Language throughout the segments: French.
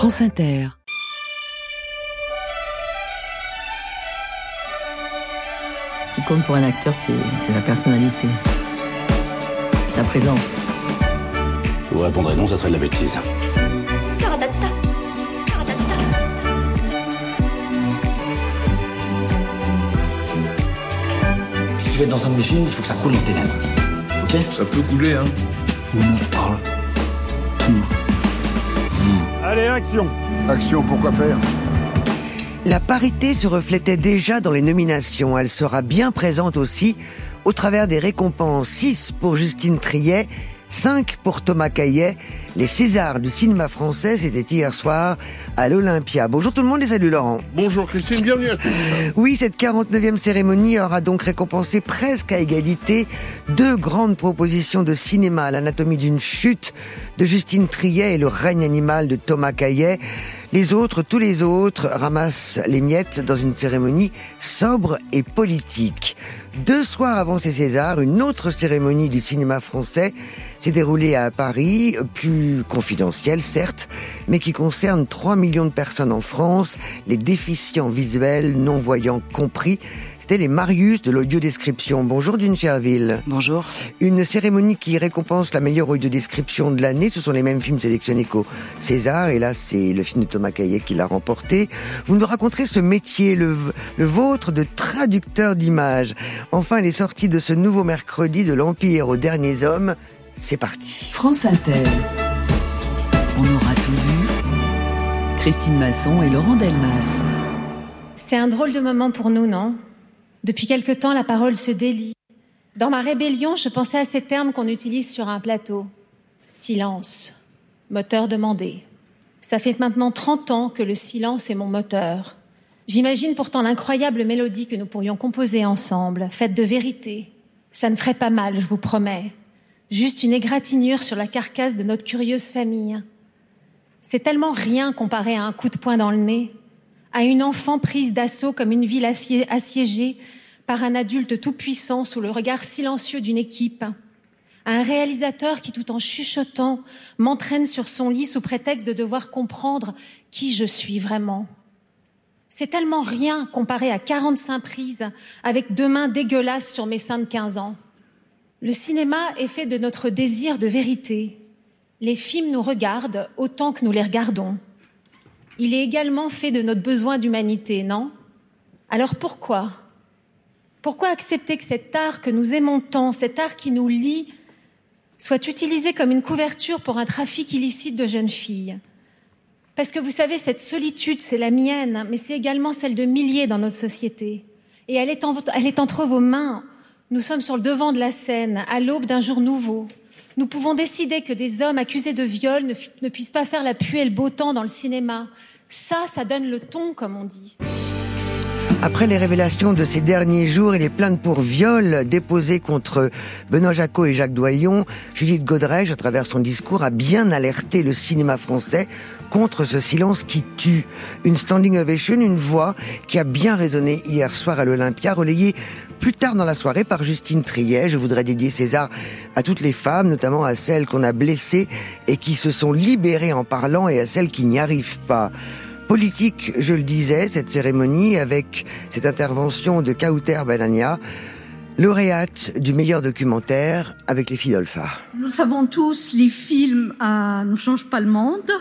France Inter. Ce qui compte pour un acteur, c'est la personnalité, sa présence. Je vous répondrai non, ça serait de la bêtise. Si tu veux être dans un de mes films, il faut que ça coule dans tes lèvres. Ok? Ça peut couler, hein. On en parle. Tout. Allez, action Action, pourquoi faire La parité se reflétait déjà dans les nominations. Elle sera bien présente aussi au travers des récompenses 6 pour Justine Triet 5 pour Thomas Caillet. Les Césars du cinéma français, c'était hier soir à l'Olympia. Bonjour tout le monde et salut Laurent. Bonjour Christine, bienvenue à tous. Oui, cette 49e cérémonie aura donc récompensé presque à égalité deux grandes propositions de cinéma, l'anatomie d'une chute de Justine Triet et le règne animal de Thomas Caillet. Les autres, tous les autres, ramassent les miettes dans une cérémonie sobre et politique. Deux soirs avant ces Césars, une autre cérémonie du cinéma français s'est déroulée à Paris, plus confidentielle certes, mais qui concerne 3 millions de personnes en France, les déficients visuels, non-voyants compris les Marius de l'audiodescription. Bonjour Dune Cherville. Bonjour. Une cérémonie qui récompense la meilleure audiodescription de l'année. Ce sont les mêmes films sélectionnés qu'au César. Et là, c'est le film de Thomas Caillet qui l'a remporté. Vous nous raconterez ce métier, le, le vôtre de traducteur d'images. Enfin, les sorties de ce nouveau mercredi de l'Empire aux derniers hommes. C'est parti. France Inter. On aura tout vu. Christine Masson et Laurent Delmas. C'est un drôle de moment pour nous, non? Depuis quelque temps, la parole se délie. Dans ma rébellion, je pensais à ces termes qu'on utilise sur un plateau. Silence, moteur demandé. Ça fait maintenant 30 ans que le silence est mon moteur. J'imagine pourtant l'incroyable mélodie que nous pourrions composer ensemble, faite de vérité. Ça ne ferait pas mal, je vous promets. Juste une égratignure sur la carcasse de notre curieuse famille. C'est tellement rien comparé à un coup de poing dans le nez à une enfant prise d'assaut comme une ville assiégée par un adulte tout-puissant sous le regard silencieux d'une équipe, à un réalisateur qui, tout en chuchotant, m'entraîne sur son lit sous prétexte de devoir comprendre qui je suis vraiment. C'est tellement rien comparé à 45 prises avec deux mains dégueulasses sur mes seins de 15 ans. Le cinéma est fait de notre désir de vérité. Les films nous regardent autant que nous les regardons il est également fait de notre besoin d'humanité, non? Alors pourquoi? Pourquoi accepter que cet art que nous aimons tant, cet art qui nous lie, soit utilisé comme une couverture pour un trafic illicite de jeunes filles? Parce que vous savez, cette solitude, c'est la mienne, mais c'est également celle de milliers dans notre société. Et elle est, entre vos mains. Nous sommes sur le devant de la scène, à l'aube d'un jour nouveau. Nous pouvons décider que des hommes accusés de viol ne, ne, puissent pas faire la pluie et le beau temps dans le cinéma, ça, ça donne le ton, comme on dit. Après les révélations de ces derniers jours et les plaintes pour viol déposées contre Benoît Jacot et Jacques Doyon, Judith Godrèche, à travers son discours, a bien alerté le cinéma français contre ce silence qui tue. Une standing ovation, une voix qui a bien résonné hier soir à l'Olympia, relayée plus tard dans la soirée par Justine Triet. Je voudrais dédier César à toutes les femmes, notamment à celles qu'on a blessées et qui se sont libérées en parlant et à celles qui n'y arrivent pas politique, je le disais, cette cérémonie avec cette intervention de Kauter Banania, lauréate du meilleur documentaire avec les filles d'Olphar. Nous savons tous, les films euh, ne changent pas le monde,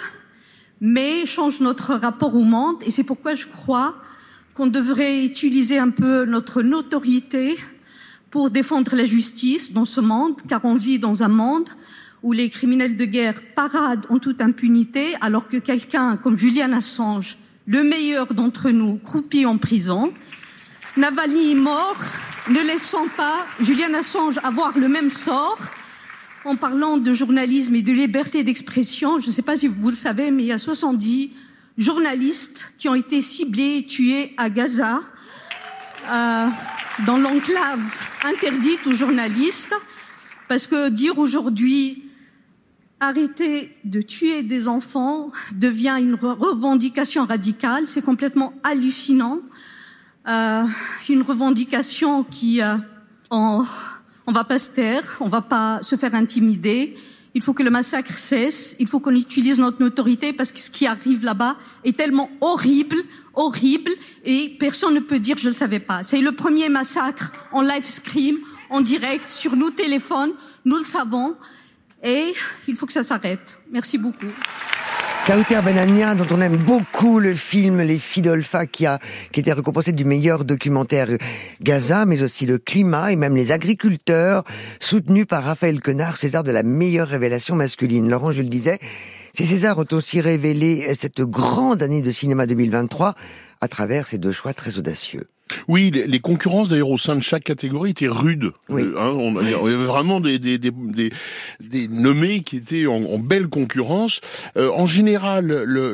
mais changent notre rapport au monde, et c'est pourquoi je crois qu'on devrait utiliser un peu notre notoriété pour défendre la justice dans ce monde, car on vit dans un monde où les criminels de guerre paradent en toute impunité, alors que quelqu'un comme Julian Assange, le meilleur d'entre nous, croupit en prison. Navalny est mort, ne laissant pas Julian Assange avoir le même sort. En parlant de journalisme et de liberté d'expression, je ne sais pas si vous le savez, mais il y a 70 journalistes qui ont été ciblés, tués à Gaza, euh, dans l'enclave interdite aux journalistes, parce que dire aujourd'hui arrêter de tuer des enfants devient une revendication radicale. C'est complètement hallucinant. Euh, une revendication qui, euh, on, on va pas se taire, on va pas se faire intimider. Il faut que le massacre cesse. Il faut qu'on utilise notre autorité parce que ce qui arrive là-bas est tellement horrible, horrible, et personne ne peut dire je ne le savais pas. C'est le premier massacre en live stream, en direct, sur nos téléphones. Nous le savons. Et il faut que ça s'arrête. Merci beaucoup. Kauter Benania, dont on aime beaucoup le film Les Fidolfa, qui a qui était récompensé du meilleur documentaire Gaza, mais aussi le climat et même les agriculteurs, soutenus par Raphaël Quenard, César de la meilleure révélation masculine. Laurent, je le disais, ces Césars ont aussi révélé cette grande année de cinéma 2023 à travers ces deux choix très audacieux. Oui, les, les concurrences d'ailleurs au sein de chaque catégorie étaient rudes. Oui. Euh, hein, on, il y avait vraiment des, des, des, des, des nommés qui étaient en, en belle concurrence. Euh, en général, le, le,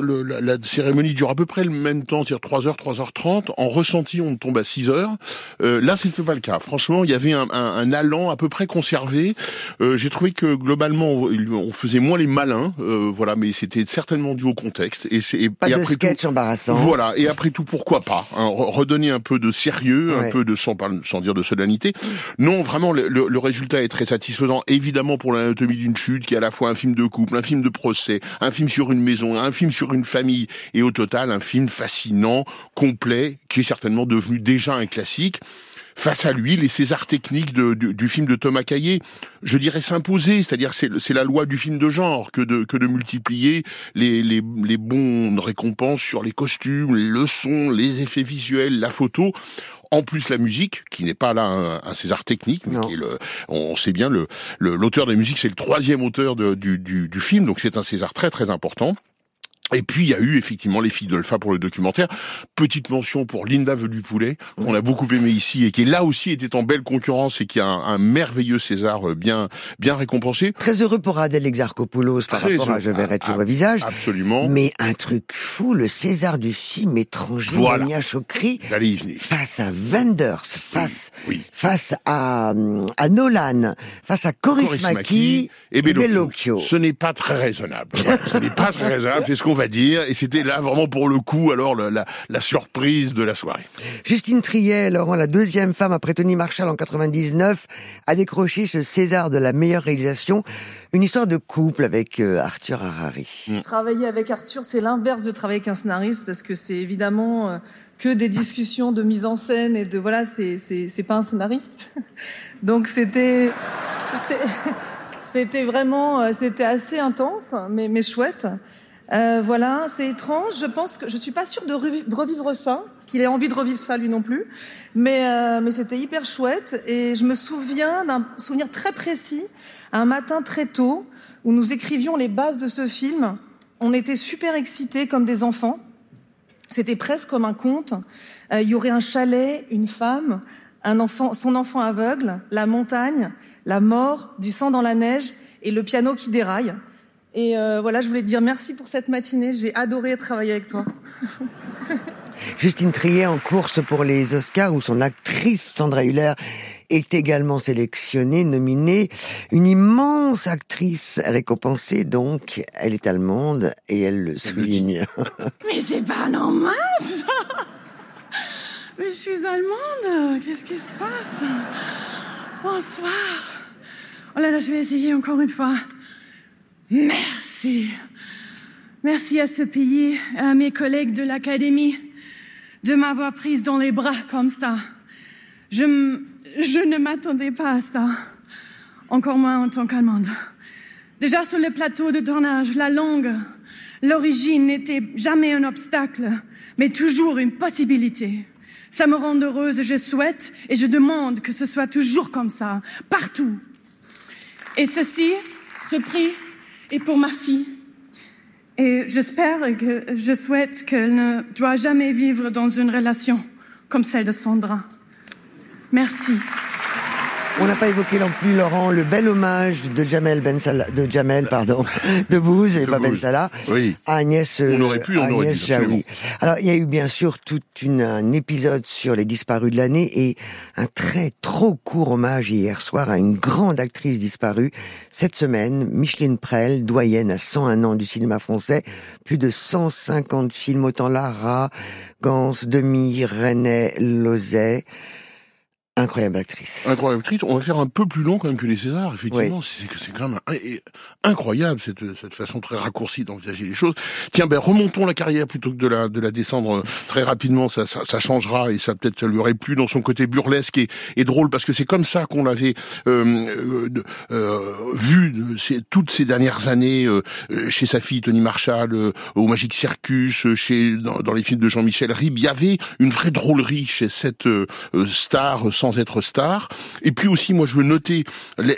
le- la, la cérémonie dure à peu près le même temps, c'est-à-dire 3h, 3h30. En ressenti, on tombe à 6h. Euh, là, c'était pas le cas. Franchement, il y avait un, un, un allant à peu près conservé. Euh, J'ai trouvé que globalement, on, on faisait moins les malins, euh, voilà, mais c'était certainement dû au contexte. Et, c'est- et, Pas et de après sketch tout, embarrassant. Voilà, et après tout, pourquoi pas hein, re- Redonner un peu de sérieux, Ouais. un peu de sans, sans dire de solennité. Non, vraiment, le, le- le résultat est très satisfaisant. Évidemment, pour l'anatomie d'une chute, qui est à la fois un film de couple, un film de procès, un film sur une maison, un film sur une famille, et au total, un film fascinant, complet, qui est certainement devenu déjà un classique. Face à lui, les Césars techniques de- du, du film de Thomas Caillé, je dirais s'imposer, c'est-à-dire c'est la loi du film de genre que de, que de multiplier les, les, les bonnes récompenses sur les costumes, le son, les effets visuels, la photo. En plus, la musique, qui n'est pas là un, un César technique, mais qui est le, on sait bien le le- l'auteur de la musique, c'est le troisième auteur de- du, du, du film, donc c'est un César très très important. Et puis il y a eu effectivement les filles d'Olpha pour le documentaire. Petite mention pour Linda Velupoulet, qu'on a beaucoup aimé ici et qui là aussi était en belle concurrence et qui a un, un merveilleux César euh, bien bien récompensé. Très heureux pour Adèle Exarchopoulos par Très rapport à heureux. Je verrai Ah, toujours ah, le visage. Absolument. Mais un truc fou, le César du film étranger, Voilà. Monia Chokri, face à Wenders, face, oui. face à, hum, à Nolan, face à Korismaki Kaurismäki et, Bellocchio. Bellocchio. Ce n'est pas très raisonnable. Voilà, ce n'est pas très raisonnable, c'est ce qu'on va dire. Et c'était là vraiment pour le coup, alors la, la surprise de la soirée. Justine Triet, Laurent, la deuxième femme après Tony Marshall en 99, a décroché ce César de la meilleure réalisation. Une histoire de couple avec euh, Arthur Harari. Travailler avec Arthur, c'est l'inverse de travailler avec un scénariste parce que c'est évidemment euh, que des discussions de mise en scène et de voilà, c'est c'est c'est pas un scénariste. Donc c'était c'était vraiment euh, c'était assez intense mais mais chouette. Euh, voilà, c'est étrange. Je pense que je suis pas sûre de, revi- de revivre ça, qu'il ait envie de revivre ça lui non plus. Mais euh, mais c'était hyper chouette et je me souviens d'un souvenir très précis, un matin très tôt où nous écrivions les bases de ce film. On était super excités comme des enfants. C'était presque comme un conte. Euh, il y aurait un chalet, une femme, un enfant, son enfant aveugle, la montagne, la mort, du sang dans la neige et le piano qui déraille. Et euh, voilà, je voulais te dire merci pour cette matinée. J'ai adoré travailler avec toi. Justine Triet en course pour les Oscars où son actrice Sandra Hüller est également sélectionnée, nominée. Une immense actrice récompensée donc. Elle est allemande et elle le souligne. Mais c'est pas normal ça Mais je suis allemande Qu'est-ce qui se passe? Bonsoir Oh là là, je vais essayer encore une fois. Merci. Merci à ce pays, à mes collègues de l'Académie, de m'avoir prise dans les bras comme ça. Je, je ne m'attendais pas à ça, encore moins en tant qu'Allemande. Déjà sur le plateau de tournage, la langue, l'origine n'était jamais un obstacle, mais toujours une possibilité. Ça me rend heureuse et je souhaite et je demande que ce soit toujours comme ça, partout. Et ceci, ce prix, est pour ma fille. Et j'espère et que je souhaite qu'elle ne doit jamais vivre dans une relation comme celle de Sandra. Merci. On n'a pas évoqué non plus, Laurent, le bel hommage de Jamel Ben Salah, de Jamel, pardon, de Bouze et pas Ben. Salah, Oui. à Agnès, euh, On aurait pu, on aurait Agnès dit, Jaoui. Alors, il y a eu bien sûr tout une, un épisode sur les disparus de l'année et un très trop court hommage hier soir à une grande actrice disparue. Cette semaine, Micheline Prel, doyenne à 101 ans du cinéma français, plus de 150 films, autant Lara, Gans, Demi, René, Lozet. Incroyable actrice. Incroyable actrice. On va faire un peu plus long quand même que les Césars, effectivement. C'est c'est quand même incroyable cette, cette façon très raccourcie d'envisager les choses. Tiens, ben remontons la carrière plutôt que de la de la descendre très rapidement. Ça, ça, ça changera et ça peut-être ça lui aurait plu dans son côté burlesque et, et drôle parce que c'est comme ça qu'on l'avait euh, euh, euh vu toutes ces dernières années euh, chez sa fille Tony Marshall, euh, au Magic Circus, chez dans, dans, les films de Jean-Michel Ribes. Il y avait une vraie drôlerie chez cette star sans être star. Et puis aussi, moi, je veux noter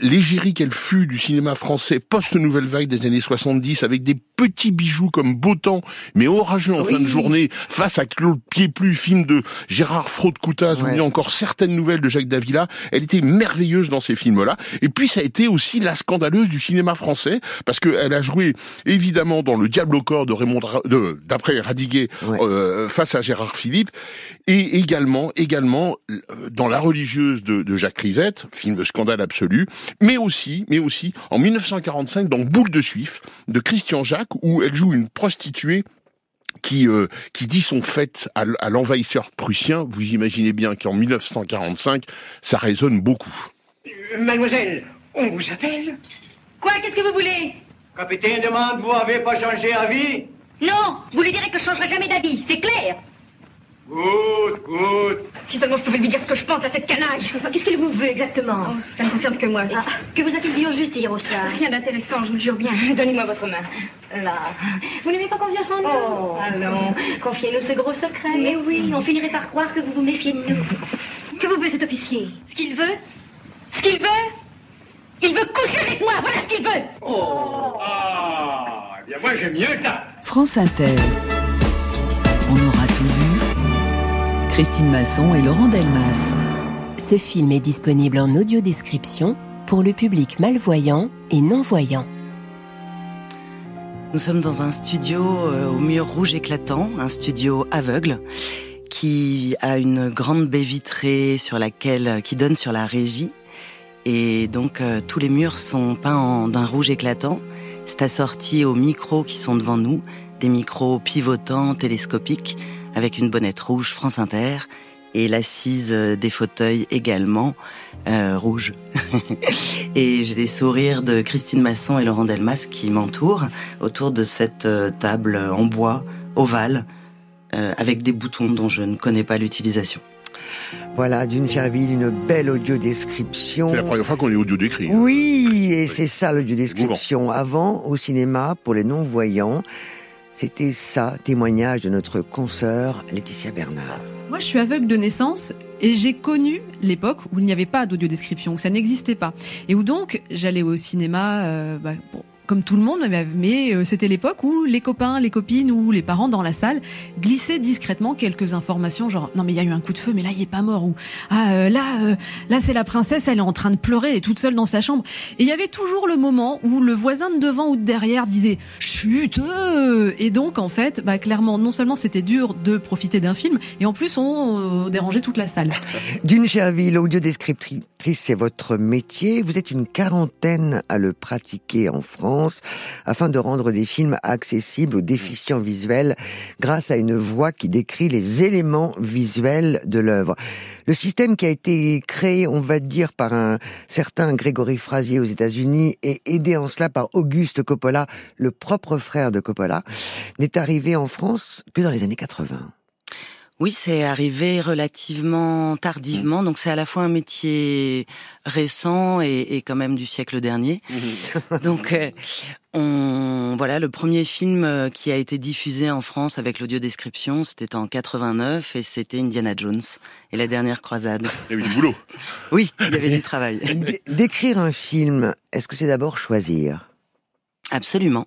l'égérie qu'elle fut du cinéma français post-nouvelle vague des années 70, avec des petits bijoux comme Beau Temps, mais orageux en fin de journée, face à Claude Pied-Plus, film de Gérard Fraude-Coutaz, ouais. ou encore certaines nouvelles de Jacques Davila. Elle était merveilleuse dans ces films-là. Et puis, ça a été aussi la scandaleuse du cinéma français, parce qu'elle a joué, évidemment, dans Le Diable au corps de Raymond, d'après Radiguet, ouais. euh, face à Gérard Philippe, et également, également, dans La religieuse de, de Jacques Rivette, film de scandale absolu, mais aussi, mais aussi, en 1945, dans Boule de Suif, de Christian Jacques, où elle joue une prostituée qui euh, qui dit son fait à, à l'envahisseur prussien. Vous imaginez bien qu'en 1945, ça résonne beaucoup. Euh, mademoiselle, on vous appelle? Quoi? Qu'est-ce que vous voulez? Capitaine demande, vous avez pas changé d'avis? Non, vous lui direz que je changerai jamais d'avis, c'est clair Good, good. Si seulement je pouvais lui dire ce que je pense à cette canaille. Qu'est-ce qu'il vous veut exactement oh, Ça ne concerne que moi. Ah, que vous a-t-il dit au juste hier au soir Rien d'intéressant, je vous jure bien. Donnez-moi votre main. Là. Vous n'avez pas confiance en nous Oh, allons. Confiez-nous ce gros secret. Mais oui, on finirait par croire que vous vous méfiez de nous. Que vous veut cet officier? Ce qu'il veut Ce qu'il veut? Il veut coucher avec moi, voilà ce qu'il veut Oh Ah Eh bien moi j'aime mieux ça France Inter. On aura. Christine Masson et Laurent Delmas. Ce film est disponible en audio description pour le public malvoyant et non-voyant. Nous sommes dans un studio euh, au mur rouge éclatant, un studio aveugle qui a une grande baie vitrée sur laquelle qui donne sur la régie et donc euh, tous les murs sont peints d'un rouge éclatant. C'est assorti aux micros qui sont devant nous, des micros pivotants, télescopiques, avec une bonnette rouge France Inter et l'assise des fauteuils également euh, rouge. et j'ai les sourires de Christine Masson et Laurent Delmas qui m'entourent autour de cette euh, table en bois ovale euh, avec des boutons dont je ne connais pas l'utilisation. Voilà, d'une Cherville, une belle audio-description. C'est la première fois qu'on est audio-décrit. Oui, et c'est ça l'audio-description. Avant, au cinéma, pour les non-voyants, c'était ça, témoignage de notre consoeur Laetitia Bernard. Moi, je suis aveugle de naissance et j'ai connu l'époque où il n'y avait pas d'audio-description, où ça n'existait pas. Et où donc, j'allais au cinéma, euh, bah, comme tout le monde, mais, euh, c'était l'époque où les copains, les copines ou les parents dans la salle glissaient discrètement quelques informations, genre non mais il y a eu un coup de feu, mais là il est pas mort ou ah euh, là euh, là c'est la princesse, elle est en train de pleurer, elle toute seule dans sa chambre. Et il y avait toujours le moment où le voisin de devant ou de derrière disait chut et donc en fait, bah clairement non seulement c'était dur de profiter d'un film, et en plus on dérangeait toute la salle. D'une Cherville, audio-descriptrice, c'est votre métier. Vous êtes une quarantaine à le pratiquer en France afin de rendre des films accessibles aux déficients visuels grâce à une voix qui décrit les éléments visuels de l'œuvre. Le système qui a été créé, on va dire, par un certain Grégory Frazier aux États-Unis et aidé en cela par Auguste Coppola, le propre frère de Coppola, n'est arrivé en France que dans les années 80. Oui, c'est arrivé relativement tardivement, donc c'est à la fois un métier récent et, et quand même du siècle dernier. donc, euh, on, voilà, le premier film euh, qui a été diffusé en France avec l'audio description, c'était en 89 et c'était Indiana Jones et la dernière croisade. Il y avait du boulot. Oui, il y avait du travail. D'écrire un film, est-ce que c'est d'abord choisir? Absolument.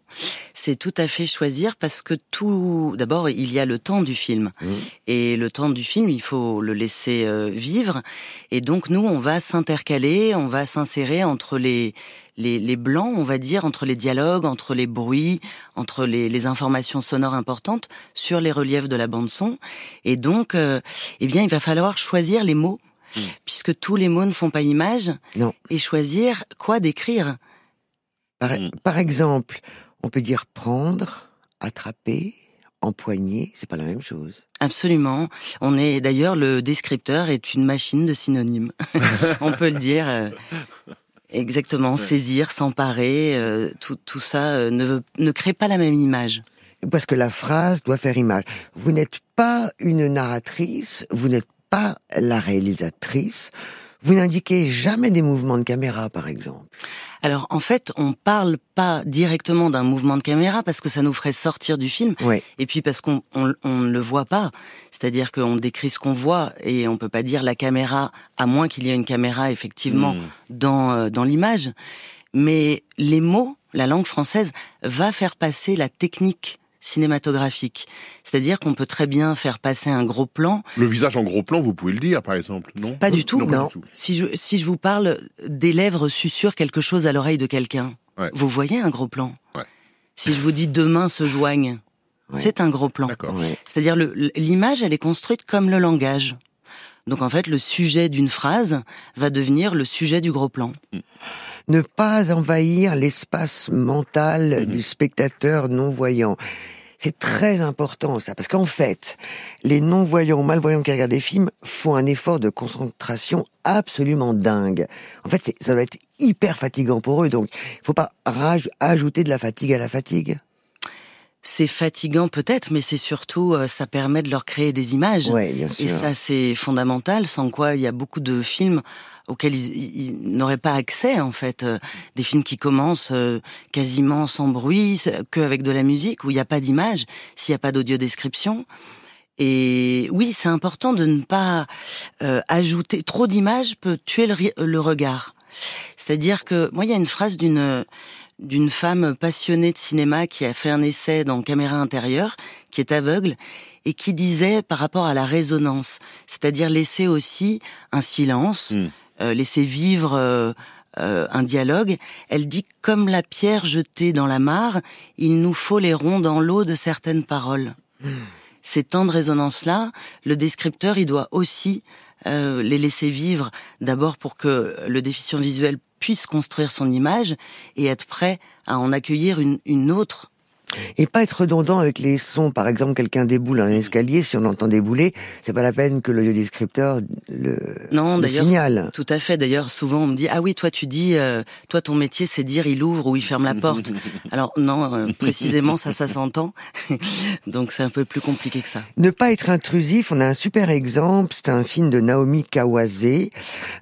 C'est tout à fait choisir parce que tout, d'abord, il y a le temps du film. Mmh. Et le temps du film, il faut le laisser euh, vivre. Et donc, nous, on va s'intercaler, on va s'insérer entre les, les, les, blancs, on va dire, entre les dialogues, entre les bruits, entre les, les informations sonores importantes sur les reliefs de la bande son. Et donc, euh, eh bien, il va falloir choisir les mots. Mmh. Puisque tous les mots ne font pas image. Non. Et choisir quoi décrire. Par, mmh. par, exemple, on peut dire prendre, attraper, empoigner, c'est pas la même chose. Absolument. On est d'ailleurs le descripteur est une machine de synonymes. On peut le dire. euh, Exactement, saisir, s'emparer, euh, tout, tout ça euh, ne, veut- ne crée pas la même image. Parce que la phrase doit faire image. Vous n'êtes pas une narratrice, vous n'êtes pas la réalisatrice, vous n'indiquez jamais des mouvements de caméra, par exemple. Alors en fait, on parle pas directement d'un mouvement de caméra parce que ça nous ferait sortir du film, et puis parce qu'on on, on ne le voit pas. C'est-à-dire qu'on décrit ce qu'on voit et on peut pas dire la caméra, à moins qu'il y ait une caméra effectivement Hmm. dans euh, dans l'image. Mais les mots, la langue française va faire passer la technique cinématographique. C'est-à-dire qu'on peut très bien faire passer un gros plan Le visage en gros plan, vous pouvez le dire, par exemple, non? Pas du tout, non. du tout. Si je, si je vous parle des lèvres susurrent quelque chose à l'oreille de quelqu'un, Ouais. vous voyez un gros plan? Ouais. Si je vous dis deux mains se joignent, c'est un gros plan. D'accord. C'est-à-dire l'image, elle est construite comme le langage. Donc en fait, le sujet d'une phrase va devenir le sujet du gros plan. Ne pas envahir l'espace mental du spectateur non-voyant. C'est très important ça, parce qu'en fait, les non-voyants ou malvoyants qui regardent des films font un effort de concentration absolument dingue. En fait, ça va être hyper fatigant pour eux, donc il faut pas ajouter de la fatigue à la fatigue. C'est fatigant peut-être, mais c'est surtout, euh, ça permet de leur créer des images. Ouais, bien sûr. Et ça, c'est fondamental, sans quoi il y a beaucoup de films auxquels ils, n'auraient pas accès, en fait. Euh, Des films qui commencent euh, quasiment sans bruit, qu'avec de la musique, où il n'y a pas d'image, s'il n'y a pas d'audio-description. Et oui, c'est important de ne pas euh, ajouter... Trop d'images peut tuer le, regard. C'est-à-dire que, moi, il y a une phrase d'une d'une femme passionnée de cinéma qui a fait un essai dans Caméra intérieure, qui est aveugle, et qui disait par rapport à la résonance, c'est-à-dire laisser aussi un silence, euh, laisser vivre euh, euh, un dialogue. Elle dit comme la pierre jetée dans la mare, il nous faut les ronds dans l'eau de certaines paroles. Ces temps de résonance-là, le descripteur, il doit aussi euh, les laisser vivre, d'abord pour que le déficient visuel puisse construire son image et être prêt à en accueillir une, une autre. Et pas être redondant avec les sons. Par exemple, quelqu'un déboule un escalier, si on entend débouler, c'est pas la peine que l'audio-descripteur le, Non, le signale. tout à fait. D'ailleurs, souvent on me dit ah oui, toi tu dis, euh, toi ton métier c'est dire il ouvre ou il ferme la porte. Alors non, euh, précisément ça, ça s'entend. Donc c'est un peu plus compliqué que ça. Ne pas être intrusif, on a un super exemple, c'est un film de Naomi Kawase,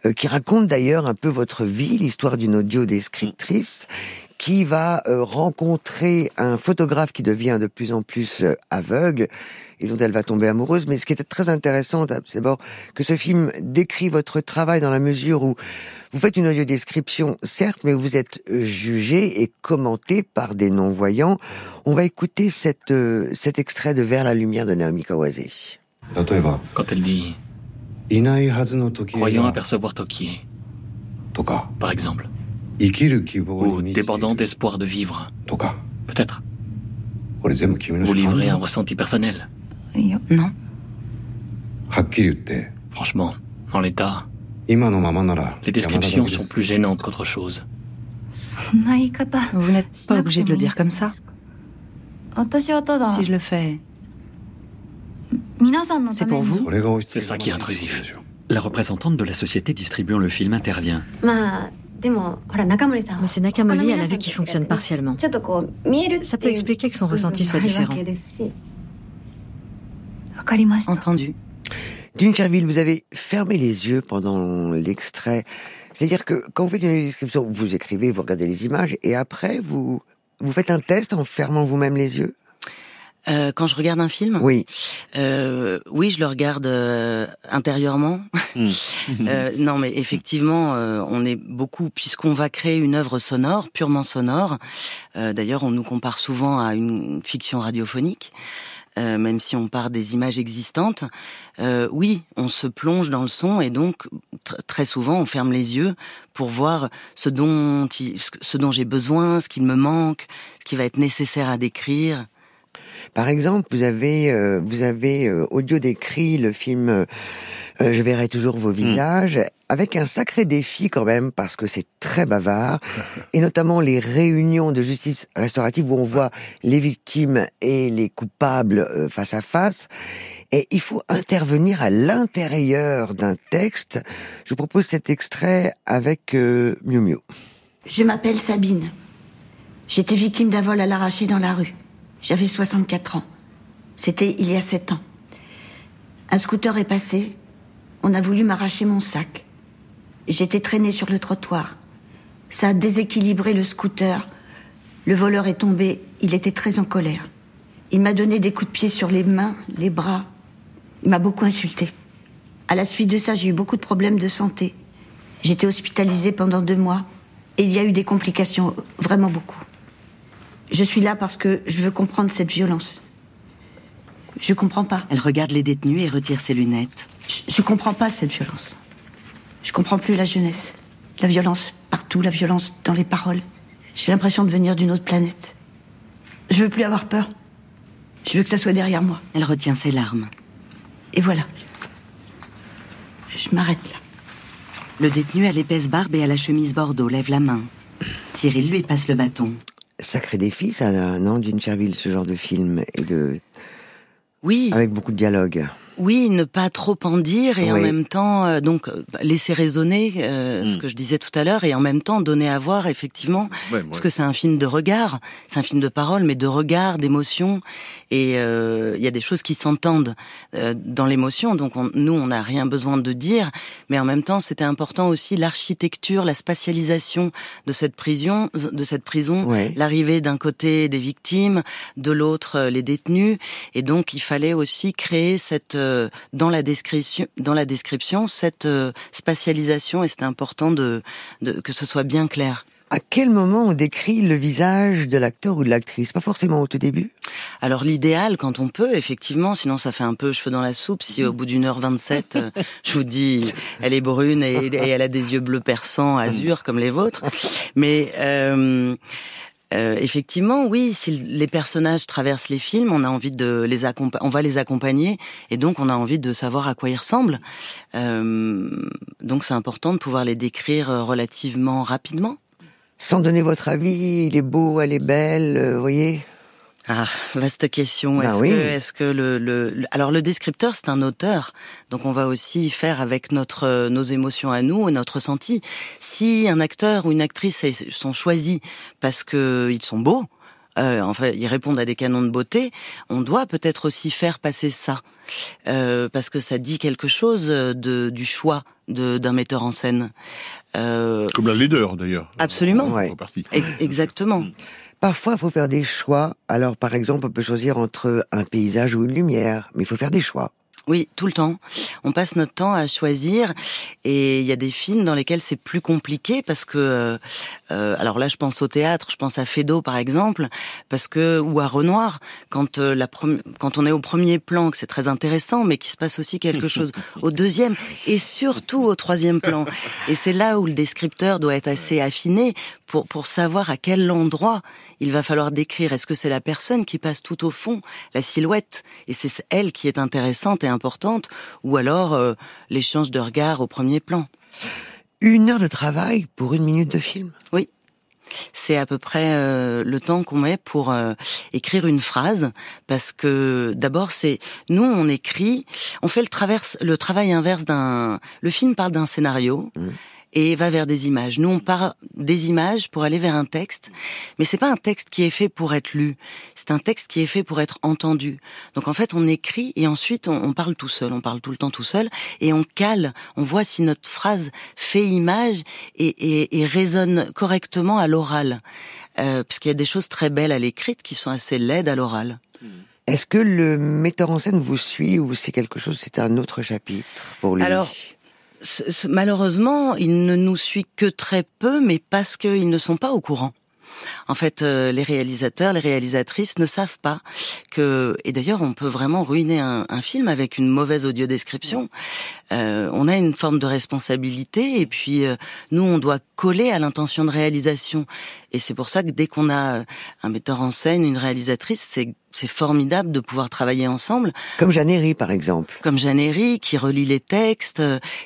euh, qui raconte d'ailleurs un peu votre vie, l'histoire d'une audio-descriptrice, qui va euh, rencontrer un photographe qui devient de plus en plus euh, aveugle et dont elle va tomber amoureuse. Mais ce qui était très intéressant, c'est d'abord que ce film décrit votre travail dans la mesure où vous faites une audiodescription, certes, mais vous êtes euh, jugé et commenté par des non-voyants. On va écouter cet extrait de Vers la lumière de Naomi Kawase. Quand elle dit Croyant apercevoir Tokie, par exemple ou débordant d'espoir de vivre. Peut-être. Vous livrez un ressenti personnel. Non. Franchement, en l'état, les descriptions sont plus gênantes qu'autre chose. Vous n'êtes pas obligé de le dire comme ça. Si je le fais, c'est pour vous C'est ça qui est intrusif. La représentante de la société distribuant le film intervient. Monsieur Nakamoli a la vue qui fonctionne partiellement. Ça peut expliquer que son ressenti soit différent. Entendu. Dune Dunkerville, vous avez fermé les yeux pendant l'extrait. C'est-à-dire que quand vous faites une description, vous écrivez, vous regardez les images, et après, vous, vous faites un test en fermant vous-même les yeux? Euh, quand je regarde un film, Oui. euh, oui, je le regarde euh, intérieurement. Euh, non, mais effectivement, euh, on est beaucoup puisqu'on va créer une œuvre sonore, purement sonore. Euh, D'ailleurs, on nous compare souvent à une fiction radiophonique. euh, même si on part des images existantes, euh, oui, on se plonge dans le son et donc tr- très souvent on ferme les yeux pour voir ce dont, il- ce dont j'ai besoin, ce qu'il me manque, ce qui va être nécessaire à décrire. Par exemple, vous avez, euh, vous avez euh, audio décrit le film euh, Je verrai toujours vos visages, avec un sacré défi quand même, parce que c'est très bavard, et notamment les réunions de justice restaurative où on voit les victimes et les coupables euh, face à face. et il faut intervenir à l'intérieur d'un texte. Je vous propose cet extrait avec euh, Miu Miu. Je m'appelle Sabine. J'étais victime d'un vol à l'arraché dans la rue. J'avais 64 ans. C'était il y a 7 ans. Un scooter est passé. On a voulu m'arracher mon sac. J'étais traînée sur le trottoir. Ça a déséquilibré le scooter. Le voleur est tombé. Il était très en colère. Il m'a donné des coups de pied sur les mains, les bras. Il m'a beaucoup insulté. À la suite de ça, j'ai eu beaucoup de problèmes de santé. J'étais hospitalisée pendant deux mois. Et il y a eu des complications, vraiment beaucoup. Je suis là parce que je veux comprendre cette violence. Je comprends pas. Elle regarde les détenus et retire ses lunettes. Je, je comprends pas cette violence. Je comprends plus la jeunesse. La violence partout, la violence dans les paroles. J'ai l'impression de venir d'une autre planète. Je veux plus avoir peur. Je veux que ça soit derrière moi. Elle retient ses larmes. Et voilà. Je m'arrête là. Le détenu à l'épaisse barbe et à la chemise bordeaux lève la main. Cyril lui passe le bâton. Sacré défi, ça, non, d'une Cherville, ce genre de film et de. Oui. Avec beaucoup de dialogue. Oui, ne pas trop en dire et en même temps euh, donc euh, laisser résonner euh, ce Mm. que je disais tout à l'heure et en même temps donner à voir effectivement Ouais, parce que c'est un film de regard, c'est un film de parole mais de regard, d'émotion et euh, il y a des choses qui s'entendent euh, dans l'émotion donc on- nous on n'a rien besoin de dire mais en même temps c'était important aussi l'architecture, la spatialisation de cette prison de cette prison, Ouais. l'arrivée d'un côté des victimes, de l'autre les détenus et donc il fallait aussi créer cette euh, dans la description dans la description cette euh, spatialisation et c'était important de, de que ce soit bien clair. À quel moment on décrit le visage de l'acteur ou de l'actrice? Pas forcément au tout début? Alors l'idéal quand on peut effectivement sinon ça fait un peu cheveux dans la soupe si au bout d'une heure 27 euh, je vous dis elle est brune et, et elle a des yeux bleus perçants azur comme les vôtres mais euh, euh, effectivement, oui, si les personnages traversent les films, on a envie de les on va les accompagner, et donc on a envie de savoir à quoi ils ressemblent. Euh, donc c'est important de pouvoir les décrire euh, relativement rapidement. Sans donner votre avis, il est beau, elle est belle, euh, vous voyez? Ah, vaste question. Bah Est-ce oui. que, est-ce que le, le, le- alors le descripteur c'est un auteur, donc on va aussi faire avec notre euh, nos émotions à nous et notre ressenti. Si un acteur ou une actrice sont choisis parce que ils sont beaux, euh, enfin ils répondent à des canons de beauté, on doit peut-être aussi faire passer ça euh, parce que ça dit quelque chose de du choix d'un metteur en scène. Euh, Comme la laideur, d'ailleurs. Absolument. En contrepartie. e- exactement. Parfois, il faut faire des choix. Alors, par exemple, on peut choisir entre un paysage ou une lumière, mais il faut faire des choix. Oui, tout le temps. On passe notre temps à choisir et il y a des films dans lesquels c'est plus compliqué parce que euh, euh, alors là je pense au théâtre, je pense à Feydeau par exemple parce que ou à Renoir quand euh, la quand on est au premier plan que c'est très intéressant mais qu'il se passe aussi quelque chose au deuxième et surtout au troisième plan. Et c'est là où le descripteur doit être assez affiné pour pour savoir à quel endroit il va falloir décrire. Est-ce que c'est la personne qui passe tout au fond, la silhouette, et c'est elle qui est intéressante et importante, ou alors euh, l'échange de regards au premier plan Une heure de travail pour une minute de film? Oui. C'est à peu près euh, le temps qu'on met pour euh, écrire une phrase, parce que d'abord c'est nous on écrit, on fait le traverse le travail inverse d'un. Le film parle d'un scénario. Et va vers des images. Nous, on part des images pour aller vers un texte, mais c'est pas un texte qui est fait pour être lu. C'est un texte qui est fait pour être entendu. Donc en fait, on écrit et ensuite on, on parle tout seul. On parle tout le temps tout seul et on cale. On voit si notre phrase fait image et, et, et résonne correctement à l'oral, euh, parce qu'il y a des choses très belles à l'écrite qui sont assez laides à l'oral. Est-ce que le metteur en scène vous suit ou c'est quelque chose, c'est un autre chapitre pour lui? Alors, malheureusement, il ne nous suit que très peu, mais parce qu'ils ne sont pas au courant. En fait, euh, les réalisateurs, les réalisatrices ne savent pas que, et d'ailleurs, on peut vraiment ruiner un, un film avec une mauvaise audiodescription. Euh, on a une forme de responsabilité, et puis euh, nous, on doit coller à l'intention de réalisation. Et c'est pour ça que dès qu'on a un metteur en scène, une réalisatrice, c'est c'est formidable de pouvoir travailler ensemble. Comme Jeanne par exemple. Comme Jeanne qui relit les textes,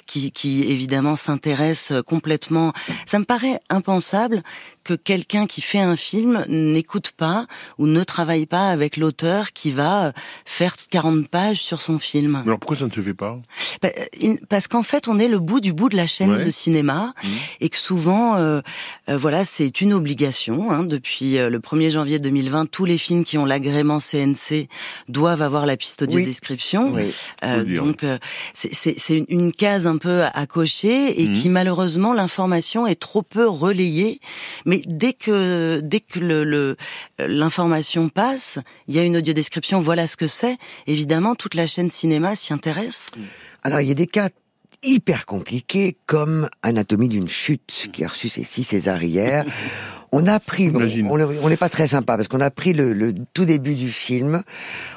qui, qui évidemment s'intéresse complètement. Ça me paraît impensable que quelqu'un qui fait un film n'écoute pas ou ne travaille pas avec l'auteur qui va faire 40 pages sur son film. Alors pourquoi ça ne se fait pas? Bah, Parce qu'en fait, on est le bout du bout de la chaîne de cinéma mmh. et que souvent, euh, euh, voilà, c'est une obligation. Hein. Depuis euh, le 1er janvier 2020, tous les films qui ont l'agrément CNC doivent avoir la piste audio description. donc, c'est une, case un peu à, cocher et mmh. qui malheureusement, l'information est trop peu relayée. Mais dès que dès que le l'information passe, il y a une audiodescription, voilà ce que c'est. Évidemment, toute la chaîne cinéma s'y intéresse. Alors, il y a des cas hyper compliqués comme Anatomie d'une chute qui a reçu ses six césarières. On a pris, on n'est pas très sympa parce qu'on a pris le, le, tout début du film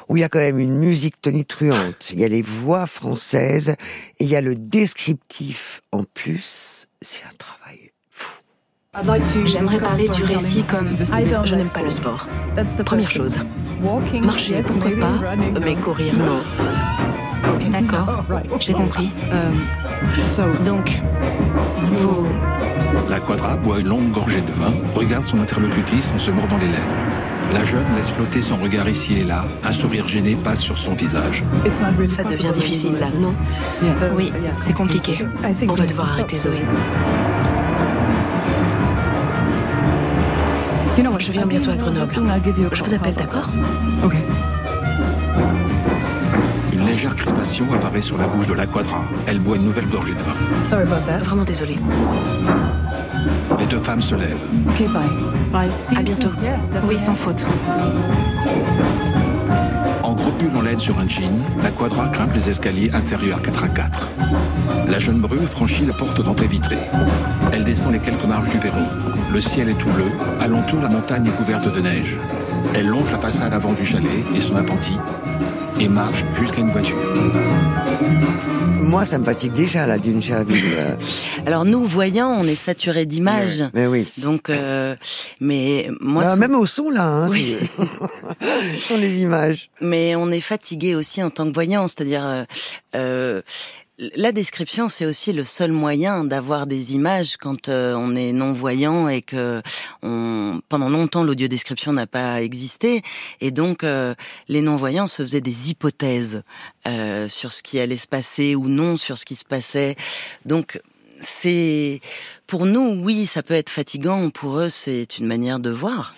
où il y a quand même une musique tonitruante, il y a les voix françaises et il y a le descriptif en plus. C'est un travail J'aimerais parler du récit comme je n'aime pas le sport. Première chose. Marcher, pourquoi pas, mais courir, non. D'accord, j'ai compris. Donc, vous... La quadra boit une longue gorgée de vin, regarde son interlocutrice en se mordant les lèvres. La jeune laisse flotter son regard ici et là, un sourire gêné passe sur son visage. Ça devient difficile là, non Oui, c'est compliqué. On va devoir arrêter Zoé. Je viens bientôt à Grenoble. Je vous appelle, d'accord Ok. Une légère crispation apparaît sur la bouche de la quadra. Elle boit une nouvelle gorgée de vin. Vraiment désolée. Les deux femmes se lèvent. Ok, bye. Bye. À bientôt. Oui, sans faute. En gros pull en laine sur un jean, la quadra grimpe les escaliers intérieurs 4 à 4. La jeune brune franchit la porte d'entrée vitrée. Elle descend les quelques marches du perron. Le ciel est tout bleu, alentour la montagne est couverte de neige. Elle longe la façade avant du chalet et son appentis et marche jusqu'à une voiture. Moi, ça me fatigue déjà, la d'une Cherville. Alors nous, voyants, on est saturé d'images. Mais oui. Donc, euh, mais moi... Bah, même au son, là, hein, oui. sont les images. Mais on est fatigué aussi en tant que voyant, c'est-à-dire... Euh, euh la description, c'est aussi le seul moyen d'avoir des images quand euh, on est non-voyant et que on, pendant longtemps l'audio-description n'a pas existé. Et donc, euh, les non-voyants se faisaient des hypothèses euh, sur ce qui allait se passer ou non sur ce qui se passait. Donc, c'est pour nous, oui, ça peut être fatigant. Pour eux, c'est une manière de voir.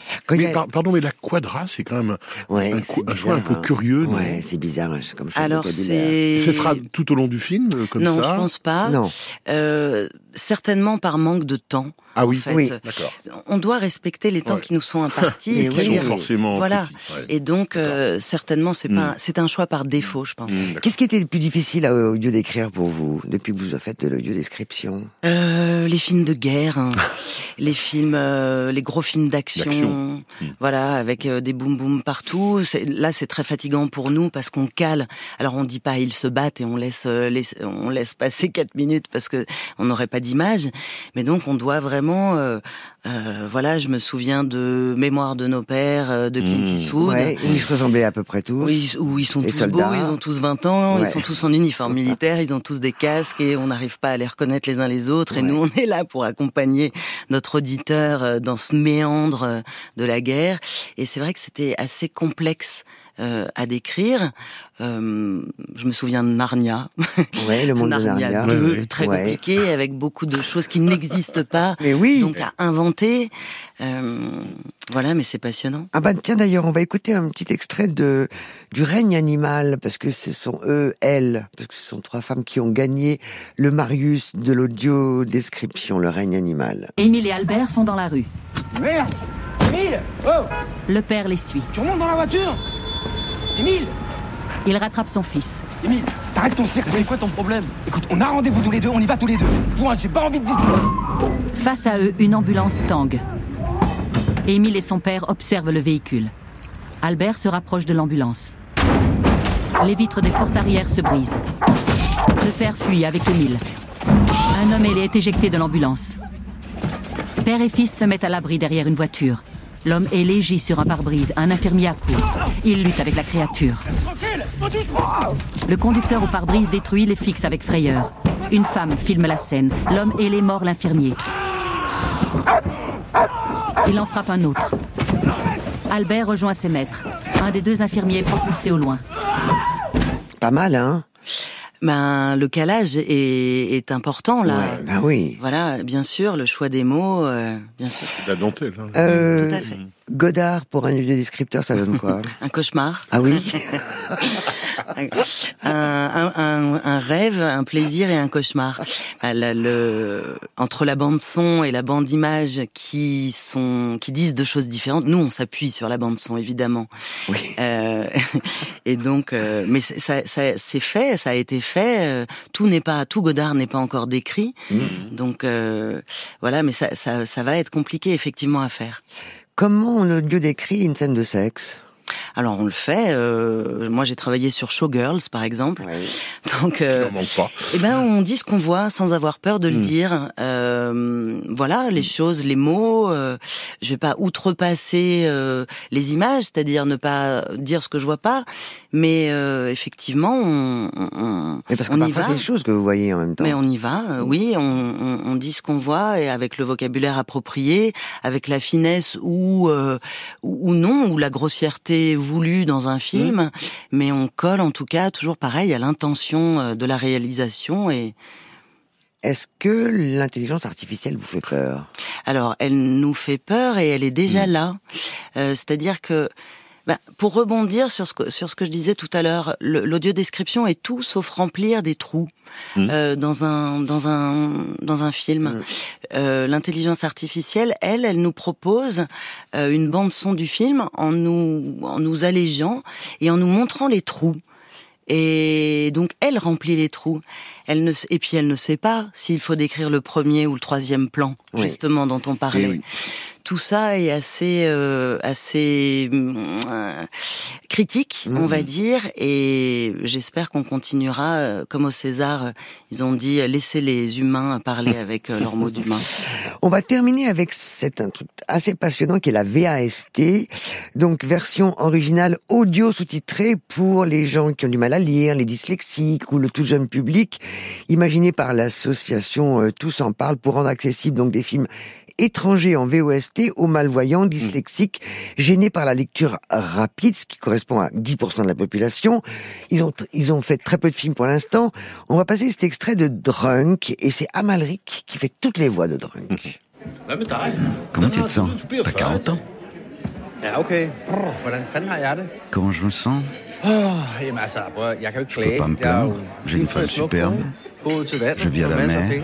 pardon, mais la quadra, c'est quand même un, choix un peu hein. curieux. Ouais, c'est bizarre, hein, comme Alors c'est. Ce sera tout au long du film, euh, comme ça. Non, je pense pas. Non. Euh, certainement par manque de temps. Ah oui, oui. On doit respecter les temps qui nous sont impartis. et oui, forcément. Voilà. Et donc, euh, certainement, c'est pas, mm. c'est un choix par défaut, je pense. Mm, Qu'est-ce qui était le plus difficile à audio d'écrire pour vous depuis que vous avez fait de l'audio description euh, Les films de guerre, hein. les films, euh, les gros films d'action, mm. voilà, avec euh, des boum boum partout. Là, c'est très fatigant pour nous parce qu'on cale. Alors, on dit pas ils se battent et on laisse, on laisse passer quatre minutes parce que on n'aurait pas d'image. Mais donc, on doit vraiment, euh, euh, voilà, je me souviens de Mémoire de nos pères, euh, de Clint mmh. Eastwood. Ouais, où ils se ressemblaient à peu près tous. Où ils, sont tous beaux, ils ont tous 20 ans, ils sont tous en uniforme militaire, ils ont tous des casques et on n'arrive pas à les reconnaître les uns les autres. Et nous, on est là pour accompagner notre auditeur dans ce méandre de la guerre. Et c'est vrai que c'était assez complexe euh, à décrire. Euh, je me souviens de Narnia. Ouais, le monde Narnia de Narnia. 2, très compliqué, avec beaucoup de choses qui n'existent pas. Mais oui. Donc à inventer. Euh, voilà, mais c'est passionnant. Ah bah tiens d'ailleurs, on va écouter un petit extrait de du règne animal parce que ce sont eux, elles, parce que ce sont trois femmes qui ont gagné le Marius de l'audio description, le règne animal. Émile et Albert sont dans la rue. Merde, Émile, oh Le père les suit. Tu remontes dans la voiture? Émile Il rattrape son fils. Émile, t'arrêtes ton cirque. C'est quoi ton problème? Écoute, on a rendez-vous tous les deux, on y va tous les deux. Point, j'ai pas envie de discuter. Face à eux, une ambulance tangue. Émile et son père observent le véhicule. Albert se rapproche de l'ambulance. Les vitres des portes arrière se brisent. Le père fuit avec Émile. Un homme est éjecté de l'ambulance. Père et fils se mettent à l'abri derrière une voiture. L'homme est léger sur un pare-brise, un infirmier accourt. Il lutte avec la créature. Le conducteur au pare-brise détruit les fixe avec frayeur. Une femme filme la scène. L'homme ailé mord l'infirmier. Il en frappe un autre. Albert rejoint ses maîtres. Un des deux infirmiers est propulsé au loin. Pas mal, hein? Ben, le calage est, est important là. Ouais, ben oui. Voilà, bien sûr, le choix des mots, euh, bien sûr. La dentelle. Hein. Euh, Tout à fait. Godard, pour un audio descripteur, ça donne quoi? Un cauchemar. Ah oui? un, un, un, rêve, un plaisir et un cauchemar. Le, le, entre la bande son et la bande image qui sont qui disent deux choses différentes. Nous, on s'appuie sur la bande son évidemment. Oui. Euh, et donc, euh, mais ça, ça c'est fait, ça a été fait. Euh, tout n'est pas, tout Godard n'est pas encore décrit. Mmh. Donc euh, voilà, mais ça, ça, ça va être compliqué effectivement à faire. Comment on audio décrit une scène de sexe? Alors on le fait. Euh, moi j'ai travaillé sur Showgirls par exemple. Oui. Donc, euh, pas. eh ben on dit ce qu'on voit sans avoir peur de le Mm. dire. Euh, voilà les choses, les mots. Euh, je vais pas outrepasser euh, les images, c'est-à-dire ne pas dire ce que je vois pas. Mais euh, effectivement, on, on, Mais parce que on y va. c'est des choses que vous voyez en même temps. Mais on y va, euh, oui, on, on, on dit ce qu'on voit et avec le vocabulaire approprié, avec la finesse ou euh, ou ou non, ou la grossièreté voulue dans un film, mais on colle en tout cas toujours pareil à l'intention euh, de la réalisation et Est-ce que l'intelligence artificielle vous fait peur? Alors elle nous fait peur et elle est déjà là, Euh, c'est-à-dire que ben, pour rebondir sur ce que sur ce que je disais tout à l'heure, l'audio-description est tout sauf remplir des trous euh, dans un dans un dans un film. Euh, L'intelligence artificielle, elle, elle nous propose euh, une bande son du film en nous en nous allégeant et en nous montrant les trous. Et donc elle remplit les trous. Elle ne et puis elle ne sait pas s'il faut décrire le premier ou le troisième plan Oui. justement dont on parlait. Oui. Tout ça est assez euh, assez hum, euh, critique, on va dire, et j'espère qu'on continuera euh, comme au César. euh, Ils ont dit laissez les humains parler avec leurs mots d'humains. On va terminer avec c'est un truc assez passionnant qui est la VAST, donc version originale audio sous-titrée pour les gens qui ont du mal à lire, les dyslexiques ou le tout jeune public, imaginé par l'association Tous en parlent pour rendre accessible donc des films étrangers en VOST aux malvoyants, dyslexiques, gênés par la lecture rapide, ce qui correspond à 10% de la population. Ils ont, ils ont fait très peu de films pour l'instant. On va passer cet extrait de Drunk, et c'est Amalric qui fait toutes les voix de Drunk. Dig? Comment tu te sens Du bliver T'as 40. 40 ans det? Comment je me sens Oh, ikke Je peux pas me plaindre. J'ai une femme superbe. vandet, Je vis à la mer.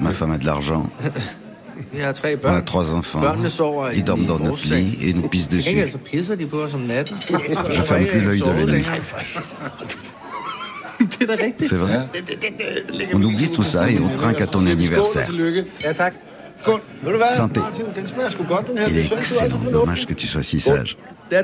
Ma femme a de l'argent. Vi har tre trois enfants. Børnene sover dorment dans notre lit et nous pissent dessus. så pisser de på os om natten. Je ferme plus l'œil de la nuit. Er. C'est vrai On oublie tout ça et on trinque à ton Skål og anniversaire. Santé. Il est er er excellent. Dommage que tu sois si sage. Er.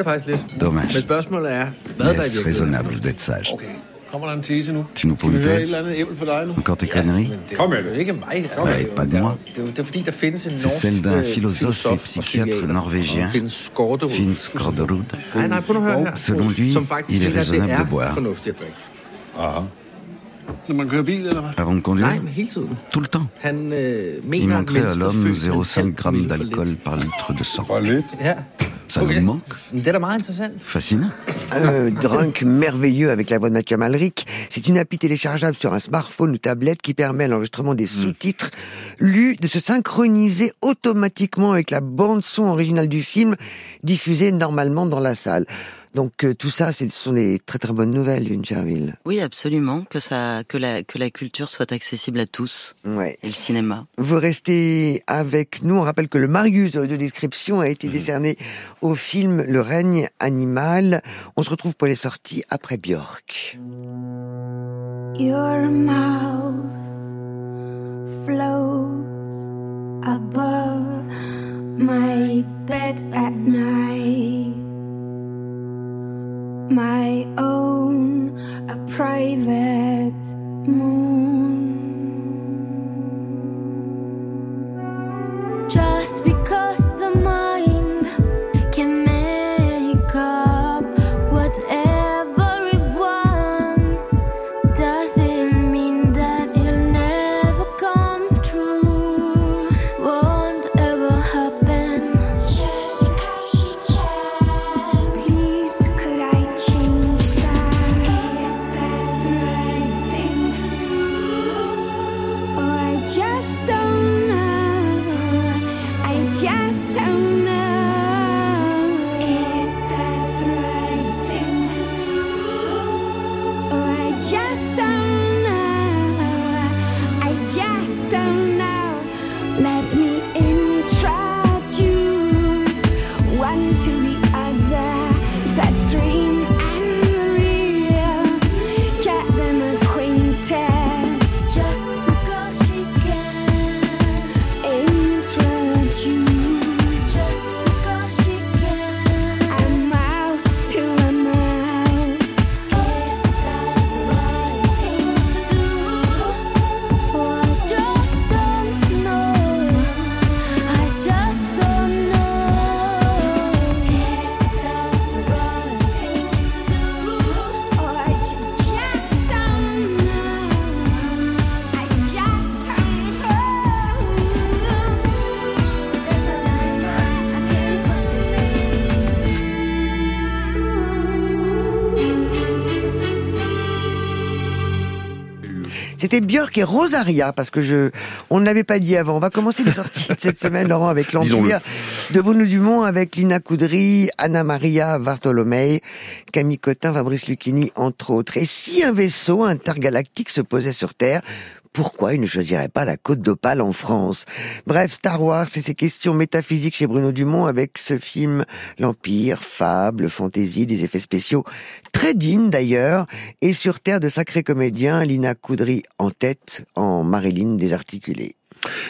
Dommage. Er, er virkeligheden? raisonnable d'être sage Okay. Kommer der en tese nu? Tu nous Skal vi høre et politesse eller andet ævel for dig nu? Encore tes conneries Kom med det. Ikke mig. Pas de moi. Det er, jo- det er fordi, der findes en C'est norsk celle d'un øh, philosophe et filosof og psychiatre norvégien, Finn Skårderud. Finn Skårderud. Nej, nej, prøv nu at høre her. Selon lui, il est raisonnable det de er boire. fornuftigt at drikke. Aha. Når man kører bil, eller hvad? Avant de conduire Nej, men hele tiden. Tout le temps. Han øh, Il mener, at manquerait à l'homme født med en 0,5 halv grammes promille for d'alcool par litre de sang. Ja. Ça nous manque. Fascinant. Euh, Drunk merveilleux avec la voix de Mathieu Amalric. C'est une appli téléchargeable sur un smartphone ou tablette qui permet à l'enregistrement des sous-titres lus de se synchroniser automatiquement avec la bande son originale du film diffusée normalement dans la salle. Donc euh, tout ça, ce sont des très très bonnes nouvelles, Lune Cherville. Oui, absolument, que ça, que la, que la culture soit accessible à tous. Ouais. Et le cinéma. Vous restez avec nous. On rappelle que le Marius de l'audiodescription a été décerné au film Le règne animal. On se retrouve pour les sorties après Björk. Your mouth floats above my bed at night. My own, a private moon. Et Rosaria, parce que je, on ne l'avait pas dit avant. On va commencer les sorties de cette semaine, Laurent, avec l'Empire de Bruno Dumont, avec Lina Coudry, Anna Maria Bartolomei, Camille Cotin, Fabrice Lucchini, entre autres. Et si un vaisseau intergalactique se posait sur Terre, pourquoi il ne choisirait pas la côte d'Opale en France? Bref, Star Wars et ses questions métaphysiques chez Bruno Dumont avec ce film L'Empire, fable, fantaisie, des effets spéciaux très dignes d'ailleurs, et sur Terre de sacrés comédiens, Lina Coudry en tête, en Marilyn désarticulée.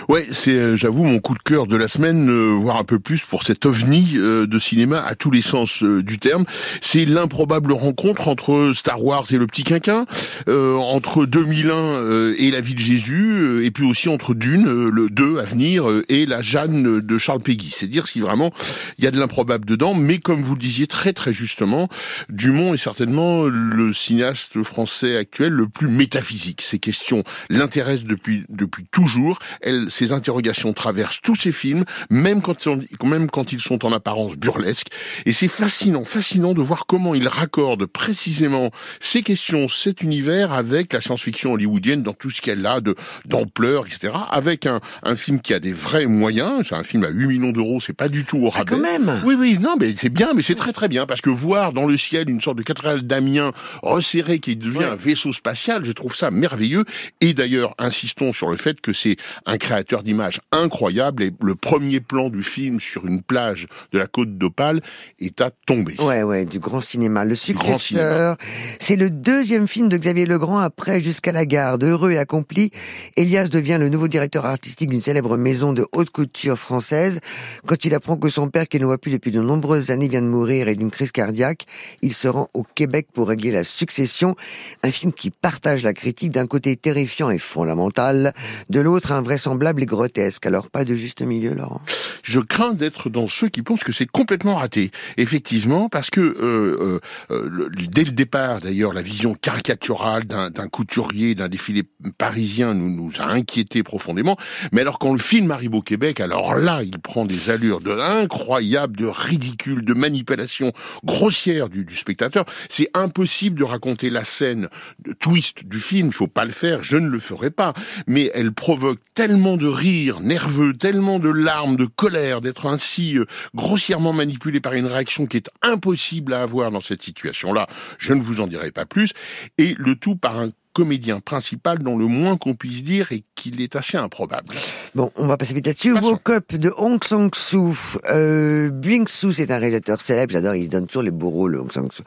Ouais, c'est, euh, j'avoue, mon coup de cœur de la semaine, euh, voire un peu plus pour cet ovni euh, de cinéma à tous les sens euh, du terme. C'est l'improbable rencontre entre Star Wars et le Petit Quinquin, euh, entre 2001 euh, et la vie de Jésus, et puis aussi entre Dune, le 2 à venir, et la Jeanne de Charles Peggy. C'est dire si vraiment il y a de l'improbable dedans, mais comme vous le disiez très très justement, Dumont est certainement le cinéaste français actuel le plus métaphysique. Ces questions l'intéressent depuis depuis toujours. Elle, ces interrogations traversent tous ses films, même quand, on- même quand ils sont en apparence burlesques. Et c'est fascinant, fascinant de voir comment il raccorde précisément ces questions, cet univers avec la science-fiction hollywoodienne dans tout ce qu'elle a de d'ampleur, etc. Avec un, un film qui a des vrais moyens. C'est un film à 8 millions d'euros, c'est pas du tout au rabais. quand même Oui, oui, non, mais c'est bien, mais c'est très très bien parce que voir dans le ciel une sorte de cathédrale d'Amiens resserrée qui devient un vaisseau spatial, je trouve ça merveilleux. Et d'ailleurs, insistons sur le fait que c'est un créateur d'images incroyable et le premier plan du film sur une plage de la côte d'Opale est à tomber. Ouais, ouais, du grand cinéma. Le successeur, c'est le deuxième film de Xavier Legrand après Jusqu'à la garde. Heureux et accompli, Elias devient le nouveau directeur artistique d'une célèbre maison de haute couture française. Quand il apprend que son père, qu'il ne voit plus depuis de nombreuses années, vient de mourir et d'une crise cardiaque, il se rend au Québec pour régler la succession. Un film qui partage la critique d'un côté terrifiant et fondamental, de l'autre invraisemblable et grotesque. Alors pas de juste milieu, Laurent. je crains d'être dans ceux qui pensent que c'est complètement raté. Effectivement, parce que euh, euh, euh, dès le départ, d'ailleurs, la vision caricaturale d'un couturier, d'un défilé parisien nous, a inquiétés profondément. Mais alors quand le film arrive au Québec, alors là, il prend des allures de incroyable, de ridicule, de manipulation grossière du, du spectateur. C'est impossible de raconter la scène de twist du film. Il faut pas le faire. Je ne le ferai pas. Mais elle provoque tellement de rires nerveux, tellement de larmes, de colère, d'être ainsi euh, grossièrement manipulé par une réaction qui est impossible à avoir dans cette situation-là. Je ne vous en dirai pas plus. Et le tout par un comédien principal dont le moins qu'on puisse dire est qu'il est assez improbable. Bon, on va passer vite là-dessus. Woke Up de Hong Sang-soo. Euh, Bing-soo, c'est un réalisateur célèbre. J'adore, il se donne toujours les beaux rôles, Hong Sang-soo.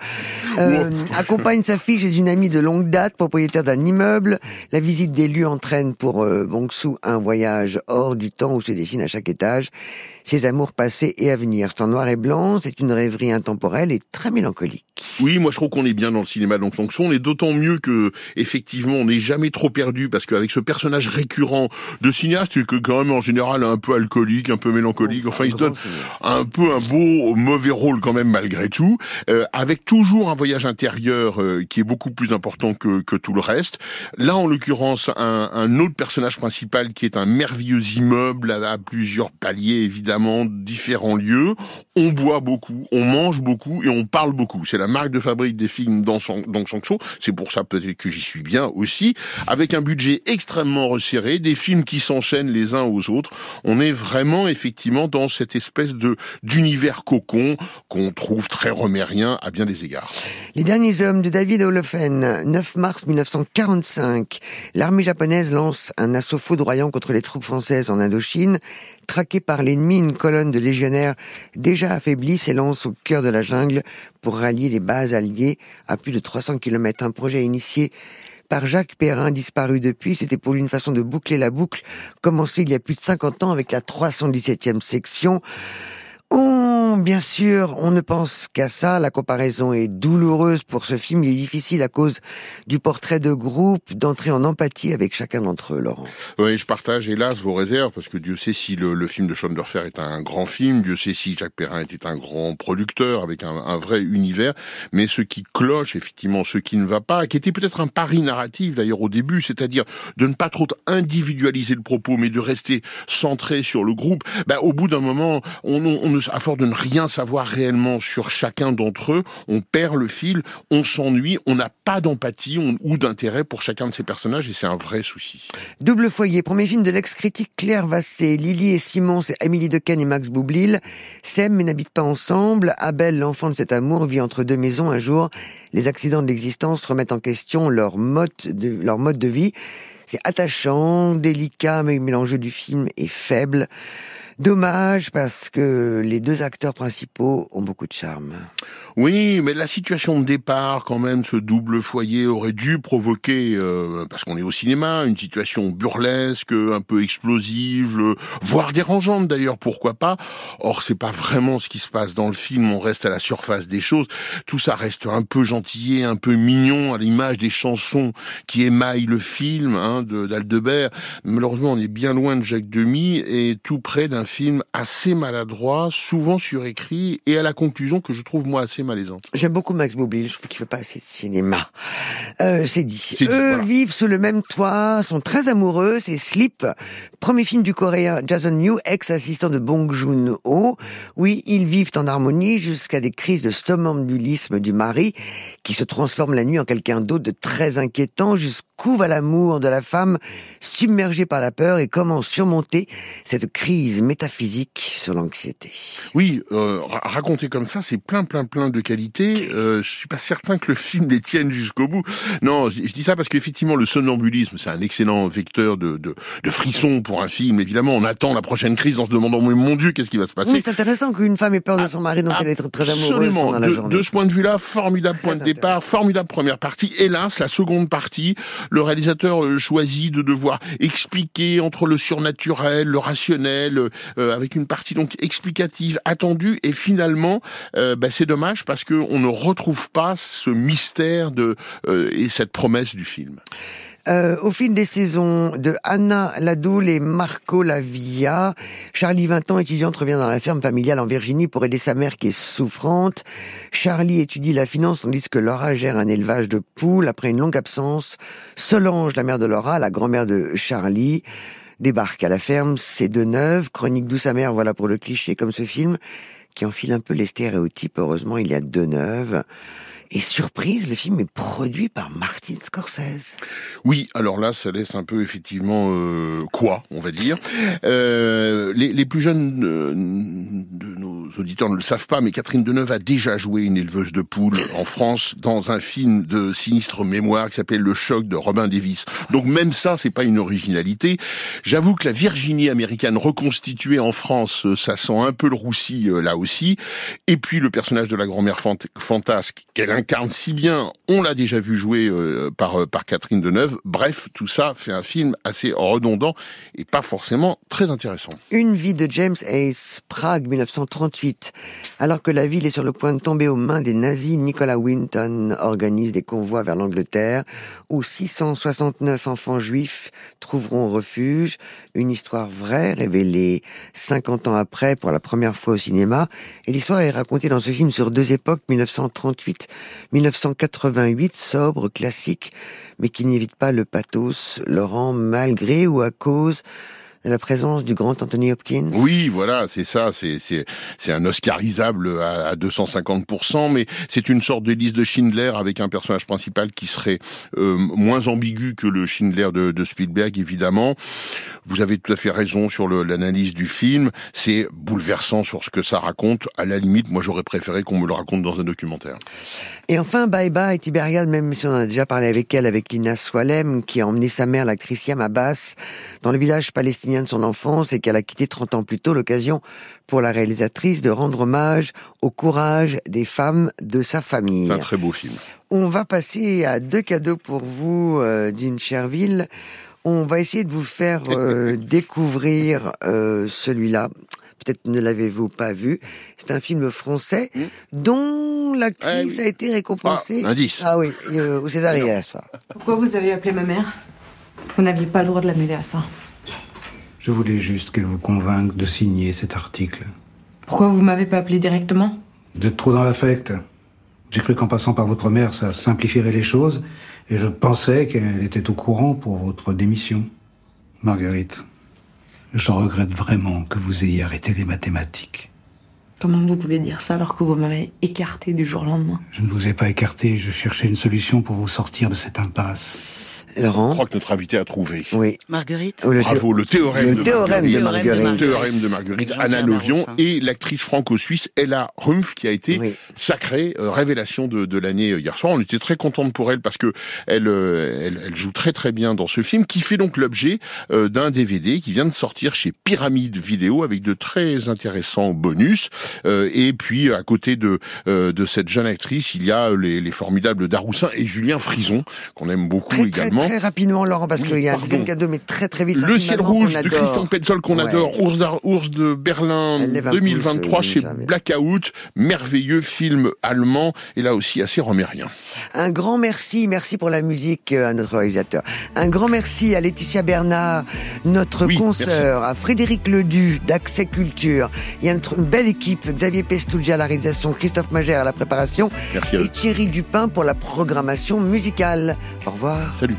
Euh, accompagne sa fille chez une amie de longue date, propriétaire d'un immeuble. La visite des lieux entraîne pour euh, Bong-soo un voyage hors du temps où se dessinent à chaque étage ses amours passés et à venir. C'est en noir et blanc, c'est une rêverie intemporelle et très mélancolique. Oui, moi je trouve qu'on est bien dans le cinéma donc Sanction. On est d'autant mieux que effectivement on n'est jamais trop perdu parce qu'avec ce personnage récurrent de cinéaste que quand même en général un peu alcoolique, un peu mélancolique, enfin il se donne un peu un beau mauvais rôle quand même malgré tout, euh, avec toujours un voyage intérieur euh, qui est beaucoup plus important que, que tout le reste. Là en l'occurrence un, un autre personnage principal qui est un merveilleux immeuble à, à plusieurs paliers évidemment différents lieux. On boit beaucoup, on mange beaucoup et on parle beaucoup. C'est la marque de fabrique des films dans son dans Shang C'est pour ça peut-être que j'y suis bien aussi. Avec un budget extrêmement resserré, des films qui s'enchaînent les uns aux autres. On est vraiment effectivement dans cette espèce de d'univers cocon qu'on trouve très romérien à bien des égards. Les derniers hommes de David Olofen, 9 mars 1945. L'armée japonaise lance un assaut foudroyant contre les troupes françaises en Indochine. Traqué par l'ennemi, une colonne de légionnaires déjà affaiblie s'élance au cœur de la jungle pour rallier les bases alliées à plus de 300 km. Un projet initié par Jacques Perrin, disparu depuis. C'était pour lui une façon de boucler la boucle, commencée il y a plus de 50 ans avec la 317e section. On, bien sûr, on ne pense qu'à ça. La comparaison est douloureuse pour ce film. Il est difficile à cause du portrait de groupe d'entrer en empathie avec chacun d'entre eux, Laurent. Oui, je partage hélas vos réserves parce que Dieu sait si le, film de Sean Durfer est un grand film. Dieu sait si Jacques Perrin était un grand producteur avec un, un vrai univers. Mais ce qui cloche, effectivement, ce qui ne va pas, qui était peut-être un pari narratif d'ailleurs au début, c'est-à-dire de ne pas trop individualiser le propos, mais de rester centré sur le groupe. Ben, au bout d'un moment, on, on à force de ne rien savoir réellement sur chacun d'entre eux, on perd le fil, on s'ennuie, on n'a pas d'empathie ou d'intérêt pour chacun de ces personnages et c'est un vrai souci. Double foyer, premier film de l'ex-critique Claire Vassé, Lily et Simon, c'est Amélie Dequesne et Max Boublil, s'aiment mais n'habitent pas ensemble, Abel, l'enfant de cet amour, vit entre deux maisons. Un jour, les accidents de l'existence remettent en question leur mode de, leur mode de vie, c'est attachant, délicat, mais l'enjeu du film est faible. Dommage parce que les deux acteurs principaux ont beaucoup de charme. Oui, mais la situation de départ, quand même, ce double foyer aurait dû provoquer, euh, parce qu'on est au cinéma, une situation burlesque, un peu explosive, voire dérangeante d'ailleurs, pourquoi pas. Or, c'est pas vraiment ce qui se passe dans le film. On reste à la surface des choses. Tout ça reste un peu gentillé, un peu mignon, à l'image des chansons qui émaillent le film hein, d'Aldebert. Malheureusement, on est bien loin de Jacques Demy et tout près d'un film assez maladroit, souvent surécrit, et à la conclusion que je trouve moi assez malaisante. J'aime beaucoup Max Boublil, je trouve qu'il fait pas assez de cinéma. Euh, c'est dit. Eux vivent sous le même toit, sont très amoureux, c'est Sleep, premier film du coréen Jason New, ex-assistant de Bong Joon-ho. Oui, ils vivent en harmonie jusqu'à des crises de somnambulisme du mari, qui se transforme la nuit en quelqu'un d'autre de très inquiétant, jusqu'où va l'amour de la femme, submergée par la peur, et comment surmonter cette crise métaphysique sur l'anxiété. Oui, euh, raconter comme ça, c'est plein, plein, plein de qualités. Euh, je suis pas certain que le film les tienne jusqu'au bout. Non, je, dis ça parce qu'effectivement, le somnambulisme, c'est un excellent vecteur de, de, de frissons pour un film. Évidemment, on attend la prochaine crise en se demandant, mais mon Dieu, qu'est-ce qui va se passer Oui, c'est intéressant qu'une femme ait peur de son mari dont elle est très, très amoureuse pendant la de, journée. De ce point de vue-là, formidable point de départ, formidable première partie. Hélas, la seconde partie, le réalisateur euh, choisit de devoir expliquer entre le surnaturel, le rationnel, euh, avec une partie donc explicative attendue et finalement euh, bah, c'est dommage parce que on ne retrouve pas ce mystère de euh, et cette promesse du film. Euh, au fil des saisons de Anna Ladoul et Marco Lavia, Charlie, 20 ans, étudiante, revient dans la ferme familiale en Virginie pour aider sa mère qui est souffrante. Charlie étudie la finance tandis que Laura gère un élevage de poules. Après une longue absence, Solange, la mère de Laura, la grand-mère de Charlie, débarque à la ferme, c'est de neuf, chronique douce amère, voilà pour le cliché comme ce film, qui enfile un peu les stéréotypes, heureusement il y a de neuves. Et surprise, le film est produit par Martin Scorsese. Oui, alors là, ça laisse un peu effectivement euh, quoi, on va dire. Euh, les, les, plus jeunes de, de, nos auditeurs ne le savent pas, mais Catherine Deneuve a déjà joué une éleveuse de poules en France dans un film de sinistre mémoire qui s'appelle Le choc de Robin Davis. Donc même ça, c'est pas une originalité. J'avoue que la Virginie américaine reconstituée en France, euh, ça sent un peu le roussi là aussi. Et puis le personnage de la grand-mère fantasque incarne si bien, on l'a déjà vu jouer euh, par, euh, par Catherine Deneuve. Bref, tout ça fait un film assez redondant et pas forcément très intéressant. Une vie de James Ace, Prague 1938. Alors que la ville est sur le point de tomber aux mains des nazis, Nicolas Winton organise des convois vers l'Angleterre où 669 enfants juifs trouveront refuge. Une histoire vraie révélée 50 ans après pour la première fois au cinéma. Et l'histoire est racontée dans ce film sur deux époques, 1938 1988, sobre, classique, mais qui n'évite pas le pathos, Laurent, malgré ou à cause la présence du grand Anthony Hopkins. Oui, voilà, c'est ça. C'est c'est c'est un Oscarisable à, à 250%, mais c'est une sorte de de Schindler avec un personnage principal qui serait euh, moins ambigu que le Schindler de, de Spielberg, évidemment. Vous avez tout à fait raison sur l'analyse du film. C'est bouleversant sur ce que ça raconte. À la limite, moi, j'aurais préféré qu'on me le raconte dans un documentaire. Et enfin, Bye Bye Tibériade, même si on en a déjà parlé avec elle, avec Lina Swalem, qui a emmené sa mère, l'actrice Yam Abbas, dans le village palestinien de son enfance et qu'elle a quitté 30 ans plus tôt, l'occasion pour la réalisatrice de rendre hommage au courage des femmes de sa famille. C'est un très beau film. On va passer à deux cadeaux pour vous euh, d'une Cherville. On va essayer de vous faire euh, découvrir euh, celui-là. Peut-être ne l'avez-vous pas vu. C'est un film français dont l'actrice a été récompensée. Ah, indice. Ah oui, euh, au César hier soir. Pourquoi vous avez appelé ma mère? Vous n'aviez pas le droit de la mêler à ça. Je voulais juste qu'elle vous convainque de signer cet article. Pourquoi vous m'avez pas appelé directement? Vous êtes trop dans l'affect. J'ai cru qu'en passant par votre mère, ça simplifierait les choses, et je pensais qu'elle était au courant pour votre démission. Marguerite, je regrette vraiment que vous ayez arrêté les mathématiques. Comment vous pouvez dire ça alors que vous m'avez écarté du jour au lendemain? Je ne vous ai pas écarté, je cherchais une solution pour vous sortir de cette impasse. Laurent Je crois que notre invité a trouvé. Oui. Marguerite Oh, le Bravo, le théorème, le de, théorème de Marguerite. Marguerite. Le théorème de Marguerite, Anna Barrosin. et l'actrice franco-suisse Ella Rumpf qui a été sacrée euh, révélation de, de l'année euh, hier soir. On était très contente pour elle parce que elle, euh, elle, elle joue très très bien dans ce film qui fait donc l'objet euh, d'un DVD qui vient de sortir chez Pyramide Vidéo avec de très intéressants bonus. Euh, et puis à côté de, euh, de cette jeune actrice, il y a les, les formidables Daroussin et Julien Frison qu'on aime beaucoup Très, très, également. très rapidement, Laurent, parce Oui, qu'il y a un deuxième cadeau, mais très très vite. Le ciel rouge de. Christian Petzold qu'on adore, Ours, Ours de Berlin Elle lève un pouce, 2023 euh, chez. Blackout, merveilleux film allemand et là aussi assez romérien. Un grand merci, merci pour la musique euh, à notre réalisateur. Un grand merci à Laetitia Bernard, notre Oui, consoeur, à Frédéric Ledu d'Accès Culture. Il y a une belle équipe, Xavier Pestougia à la réalisation, Christophe Magère à la préparation Merci et Thierry Dupin pour la programmation musicale. Au revoir. Salut.